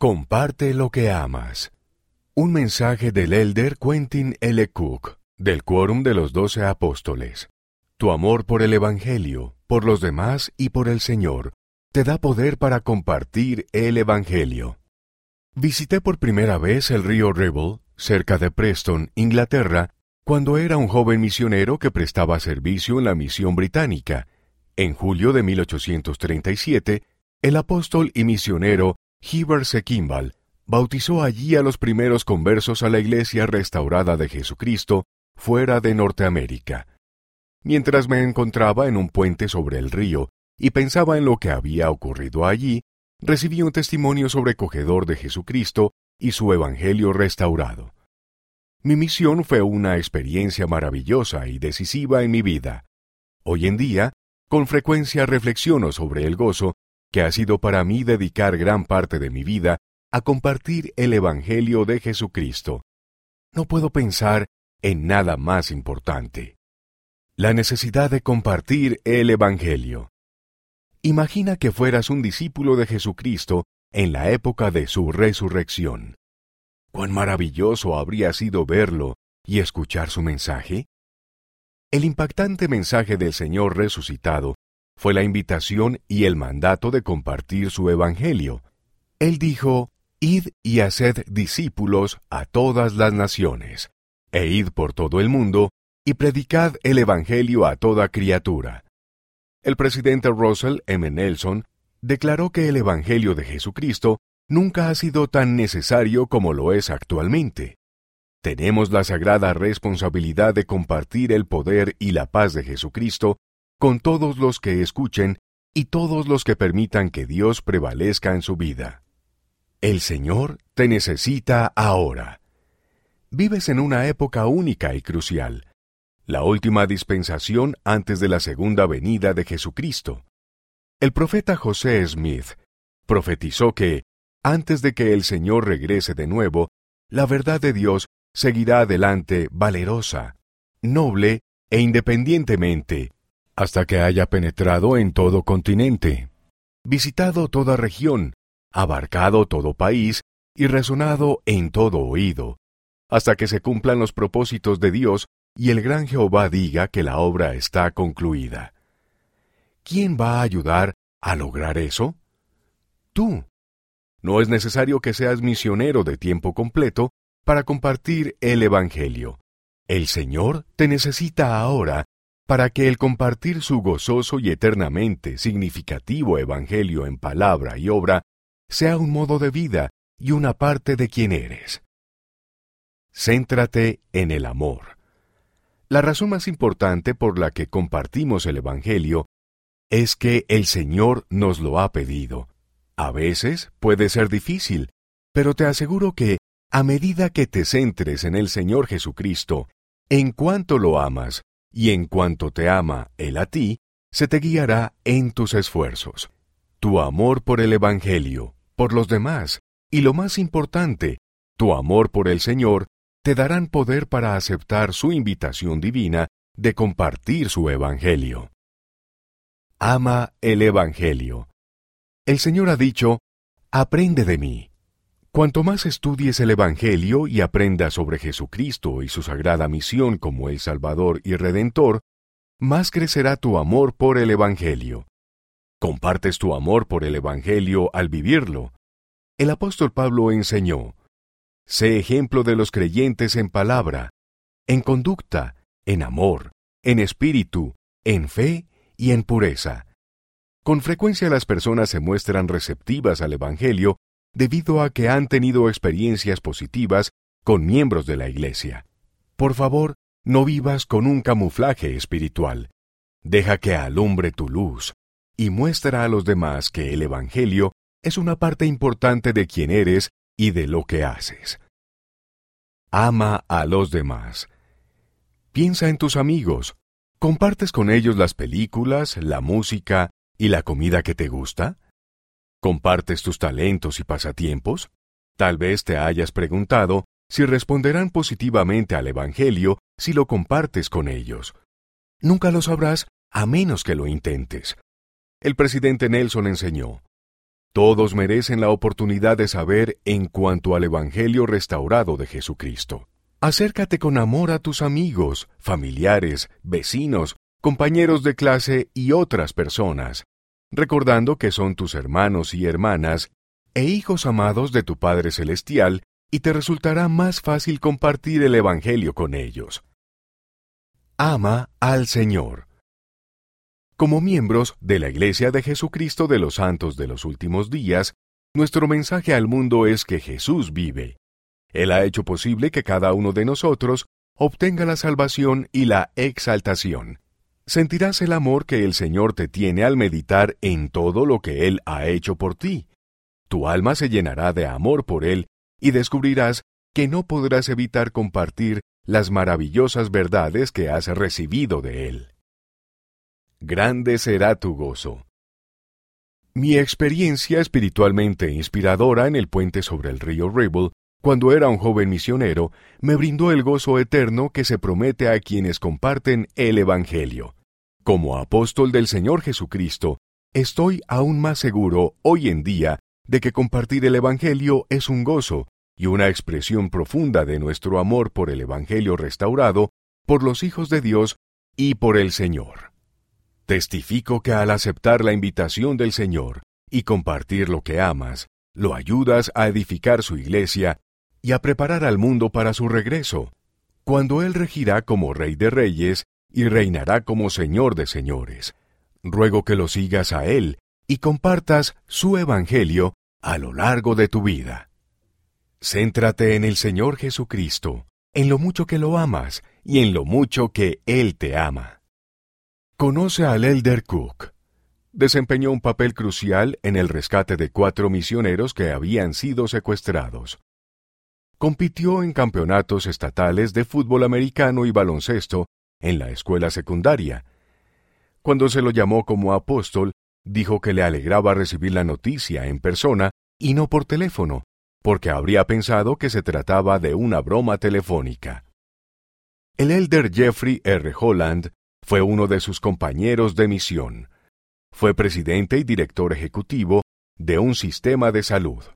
Comparte lo que amas. Un mensaje del elder Quentin L. Cook, del Quórum de los Doce Apóstoles. Tu amor por el Evangelio, por los demás y por el Señor, te da poder para compartir el Evangelio. Visité por primera vez el río Ribble, cerca de Preston, Inglaterra, cuando era un joven misionero que prestaba servicio en la misión británica. En julio de 1837, el apóstol y misionero Heber. Kimball bautizó allí a los primeros conversos a la Iglesia restaurada de Jesucristo fuera de Norteamérica. Mientras me encontraba en un puente sobre el río y pensaba en lo que había ocurrido allí, recibí un testimonio sobrecogedor de Jesucristo y su Evangelio restaurado. Mi misión fue una experiencia maravillosa y decisiva en mi vida. Hoy en día, con frecuencia reflexiono sobre el gozo que ha sido para mí dedicar gran parte de mi vida a compartir el Evangelio de Jesucristo. No puedo pensar en nada más importante. La necesidad de compartir el Evangelio. Imagina que fueras un discípulo de Jesucristo en la época de su resurrección. ¿Cuán maravilloso habría sido verlo y escuchar su mensaje? El impactante mensaje del Señor resucitado fue la invitación y el mandato de compartir su Evangelio. Él dijo, Id y haced discípulos a todas las naciones, e id por todo el mundo, y predicad el Evangelio a toda criatura. El presidente Russell M. Nelson declaró que el Evangelio de Jesucristo nunca ha sido tan necesario como lo es actualmente. Tenemos la sagrada responsabilidad de compartir el poder y la paz de Jesucristo con todos los que escuchen y todos los que permitan que Dios prevalezca en su vida. El Señor te necesita ahora. Vives en una época única y crucial, la última dispensación antes de la segunda venida de Jesucristo. El profeta José Smith profetizó que, antes de que el Señor regrese de nuevo, la verdad de Dios seguirá adelante valerosa, noble e independientemente hasta que haya penetrado en todo continente, visitado toda región, abarcado todo país y resonado en todo oído, hasta que se cumplan los propósitos de Dios y el gran Jehová diga que la obra está concluida. ¿Quién va a ayudar a lograr eso? Tú. No es necesario que seas misionero de tiempo completo para compartir el Evangelio. El Señor te necesita ahora para que el compartir su gozoso y eternamente significativo Evangelio en palabra y obra sea un modo de vida y una parte de quien eres. Céntrate en el amor. La razón más importante por la que compartimos el Evangelio es que el Señor nos lo ha pedido. A veces puede ser difícil, pero te aseguro que, a medida que te centres en el Señor Jesucristo, en cuanto lo amas, y en cuanto te ama Él a ti, se te guiará en tus esfuerzos. Tu amor por el Evangelio, por los demás, y lo más importante, tu amor por el Señor, te darán poder para aceptar su invitación divina de compartir su Evangelio. Ama el Evangelio. El Señor ha dicho, Aprende de mí, Cuanto más estudies el Evangelio y aprendas sobre Jesucristo y su sagrada misión como el Salvador y Redentor, más crecerá tu amor por el Evangelio. Compartes tu amor por el Evangelio al vivirlo. El apóstol Pablo enseñó, Sé ejemplo de los creyentes en palabra, en conducta, en amor, en espíritu, en fe y en pureza. Con frecuencia las personas se muestran receptivas al Evangelio debido a que han tenido experiencias positivas con miembros de la Iglesia. Por favor, no vivas con un camuflaje espiritual. Deja que alumbre tu luz y muestra a los demás que el Evangelio es una parte importante de quién eres y de lo que haces. Ama a los demás. Piensa en tus amigos. ¿Compartes con ellos las películas, la música y la comida que te gusta? ¿Compartes tus talentos y pasatiempos? Tal vez te hayas preguntado si responderán positivamente al Evangelio si lo compartes con ellos. Nunca lo sabrás a menos que lo intentes. El presidente Nelson enseñó, Todos merecen la oportunidad de saber en cuanto al Evangelio restaurado de Jesucristo. Acércate con amor a tus amigos, familiares, vecinos, compañeros de clase y otras personas, recordando que son tus hermanos y hermanas e hijos amados de tu Padre Celestial, y te resultará más fácil compartir el Evangelio con ellos. Ama al Señor. Como miembros de la Iglesia de Jesucristo de los Santos de los Últimos Días, nuestro mensaje al mundo es que Jesús vive. Él ha hecho posible que cada uno de nosotros obtenga la salvación y la exaltación. Sentirás el amor que el Señor te tiene al meditar en todo lo que Él ha hecho por ti. Tu alma se llenará de amor por Él y descubrirás que no podrás evitar compartir las maravillosas verdades que has recibido de Él grande será tu gozo. Mi experiencia espiritualmente inspiradora en el puente sobre el río Ribble, cuando era un joven misionero, me brindó el gozo eterno que se promete a quienes comparten el Evangelio. Como apóstol del Señor Jesucristo, estoy aún más seguro hoy en día de que compartir el Evangelio es un gozo y una expresión profunda de nuestro amor por el Evangelio restaurado, por los hijos de Dios y por el Señor. Testifico que al aceptar la invitación del Señor y compartir lo que amas, lo ayudas a edificar su iglesia y a preparar al mundo para su regreso, cuando Él regirá como Rey de Reyes y reinará como Señor de Señores. Ruego que lo sigas a Él y compartas su Evangelio a lo largo de tu vida. Céntrate en el Señor Jesucristo, en lo mucho que lo amas y en lo mucho que Él te ama. Conoce al Elder Cook. Desempeñó un papel crucial en el rescate de cuatro misioneros que habían sido secuestrados. Compitió en campeonatos estatales de fútbol americano y baloncesto en la escuela secundaria. Cuando se lo llamó como apóstol, dijo que le alegraba recibir la noticia en persona y no por teléfono, porque habría pensado que se trataba de una broma telefónica. El elder Jeffrey R. Holland fue uno de sus compañeros de misión. Fue presidente y director ejecutivo de un sistema de salud.